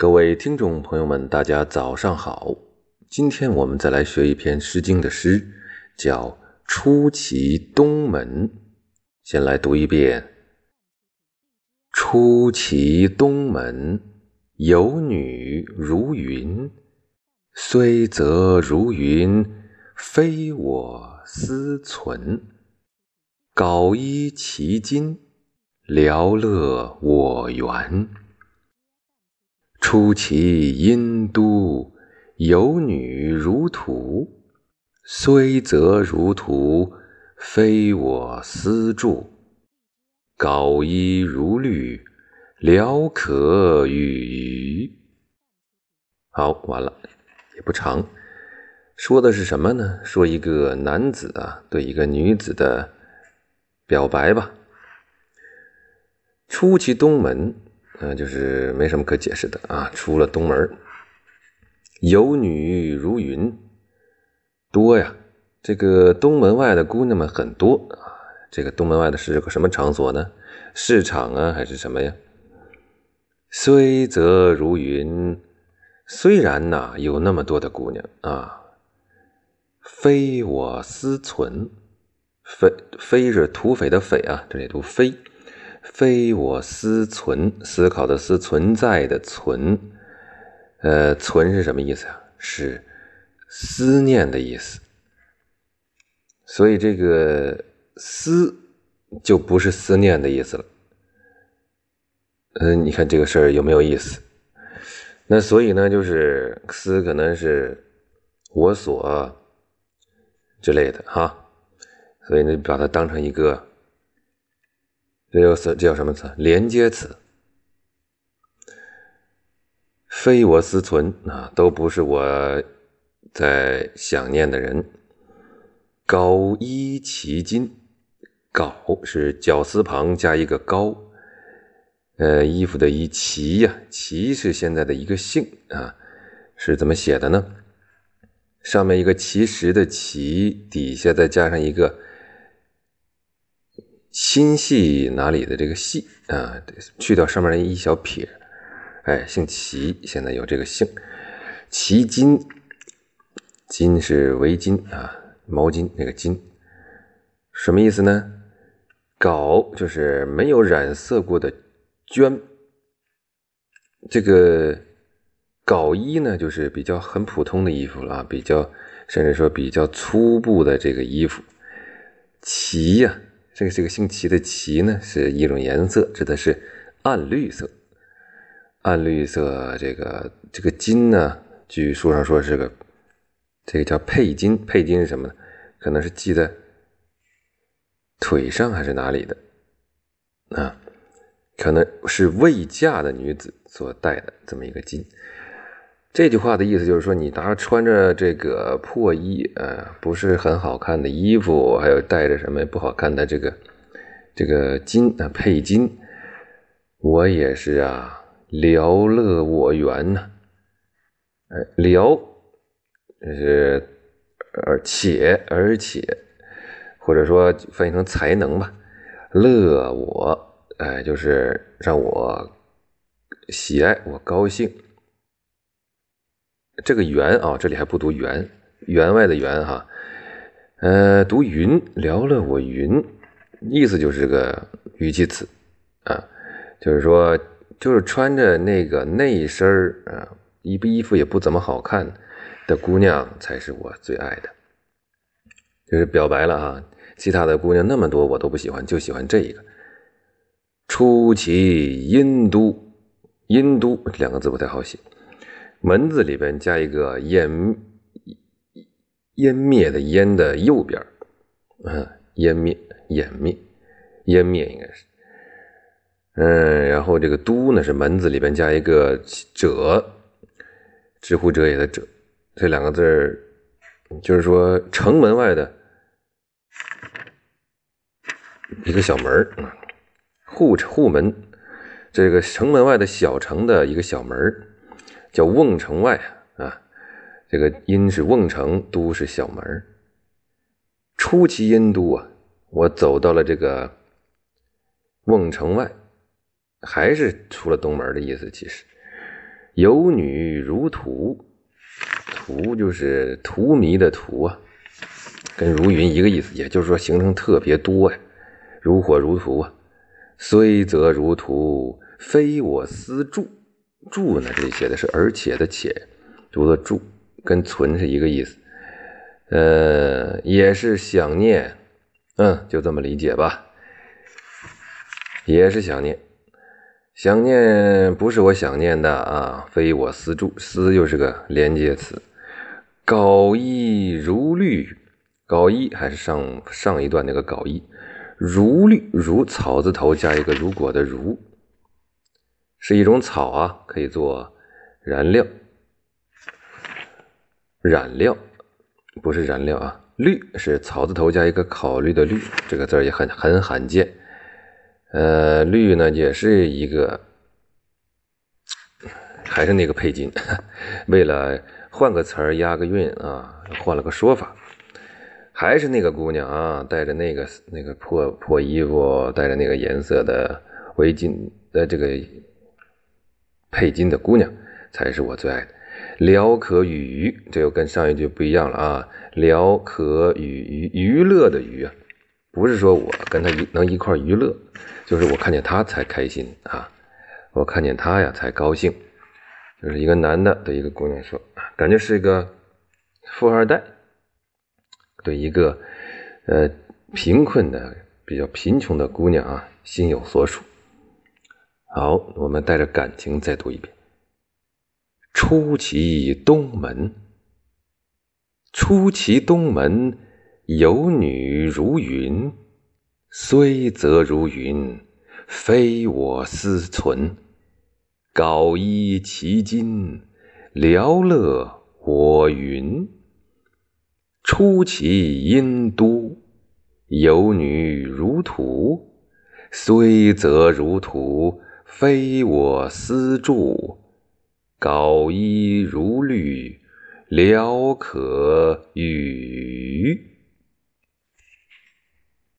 各位听众朋友们，大家早上好。今天我们再来学一篇《诗经》的诗，叫《出其东门》。先来读一遍：“出其东门，有女如云。虽则如云，非我思存。缟衣其襟，聊乐我原。”出其阴都，有女如图。虽则如图，非我私著。缟衣如绿，聊可与鱼。好，完了，也不长。说的是什么呢？说一个男子啊，对一个女子的表白吧。出其东门。嗯，就是没什么可解释的啊。出了东门，有女如云，多呀。这个东门外的姑娘们很多啊。这个东门外的是个什么场所呢？市场啊，还是什么呀？虽则如云，虽然呐有那么多的姑娘啊，非我思存，非非是土匪的匪啊，这里读非。非我思存，思考的思，存在的存，呃，存是什么意思啊？是思念的意思。所以这个思就不是思念的意思了。嗯，你看这个事儿有没有意思？那所以呢，就是思可能是我所之类的哈。所以呢，把它当成一个。这个词，这叫什么词？连接词。非我思存啊，都不是我在想念的人。高一其襟，缟是绞丝旁加一个高，呃，衣服的衣，其呀，其是现在的一个姓啊，是怎么写的呢？上面一个其实的其，底下再加上一个。心系哪里的这个系啊，去掉上面的一小撇，哎，姓齐，现在有这个姓。齐巾，巾是围巾啊，毛巾那个巾，什么意思呢？缟就是没有染色过的绢，这个缟衣呢，就是比较很普通的衣服了，比较甚至说比较粗布的这个衣服。齐呀。这个这个姓齐的齐呢，是一种颜色，指的是暗绿色。暗绿色，这个这个金呢，据书上说是个，这个叫佩金。佩金是什么呢？可能是系在腿上还是哪里的啊？可能是未嫁的女子所戴的这么一个金。这句话的意思就是说，你拿穿着这个破衣，呃，不是很好看的衣服，还有带着什么不好看的这个这个金啊，配金，我也是啊，聊乐我缘呐，哎，聊，是而且而且，或者说翻译成才能吧，乐我，哎，就是让我喜爱，我高兴。这个缘啊，这里还不读员，员外的员哈，呃，读云聊了我云，意思就是个语气词啊，就是说，就是穿着那个内身啊，衣衣服也不怎么好看的姑娘才是我最爱的，就是表白了哈，其他的姑娘那么多我都不喜欢，就喜欢这一个。出其阴都，阴都两个字不太好写。门字里边加一个湮湮灭的湮的右边，嗯，湮灭湮灭湮灭应该是，嗯，然后这个都呢是门字里边加一个者，知乎者也的者，这两个字就是说城门外的一个小门户户门，这个城门外的小城的一个小门叫瓮城外啊，这个阴是瓮城，都是小门出其阴都啊，我走到了这个瓮城外，还是出了东门的意思。其实，有女如荼，荼就是荼蘼的荼啊，跟如云一个意思，也就是说行程特别多呀，如火如荼啊。虽则如荼，非我思助。助呢，这里写的是而且的且，读作助，跟存是一个意思。呃，也是想念，嗯，就这么理解吧。也是想念，想念不是我想念的啊，非我思助，思又是个连接词。稿衣如绿，稿衣还是上上一段那个稿衣，如绿如草字头加一个如果的如，是一种草啊，可以做燃料，染料不是燃料啊，绿是草字头加一个考虑的虑，这个字也很很罕见。呃，绿呢也是一个，还是那个配金，为了换个词儿押个韵啊，换了个说法，还是那个姑娘啊，带着那个那个破破衣服，带着那个颜色的围巾的这个配金的姑娘，才是我最爱的。聊可与娱，这又跟上一句不一样了啊，聊可与娱，娱乐的娱啊。不是说我跟他一能一块娱乐，就是我看见他才开心啊，我看见他呀才高兴。就是一个男的对一个姑娘说，感觉是一个富二代，对一个呃贫困的比较贫穷的姑娘啊心有所属。好，我们带着感情再读一遍：出其东门，出其东门。有女如云，虽则如云，非我思存。缟衣其金，聊乐我云。出其阴都，有女如荼，虽则如荼，非我思助。缟衣如履，聊可与。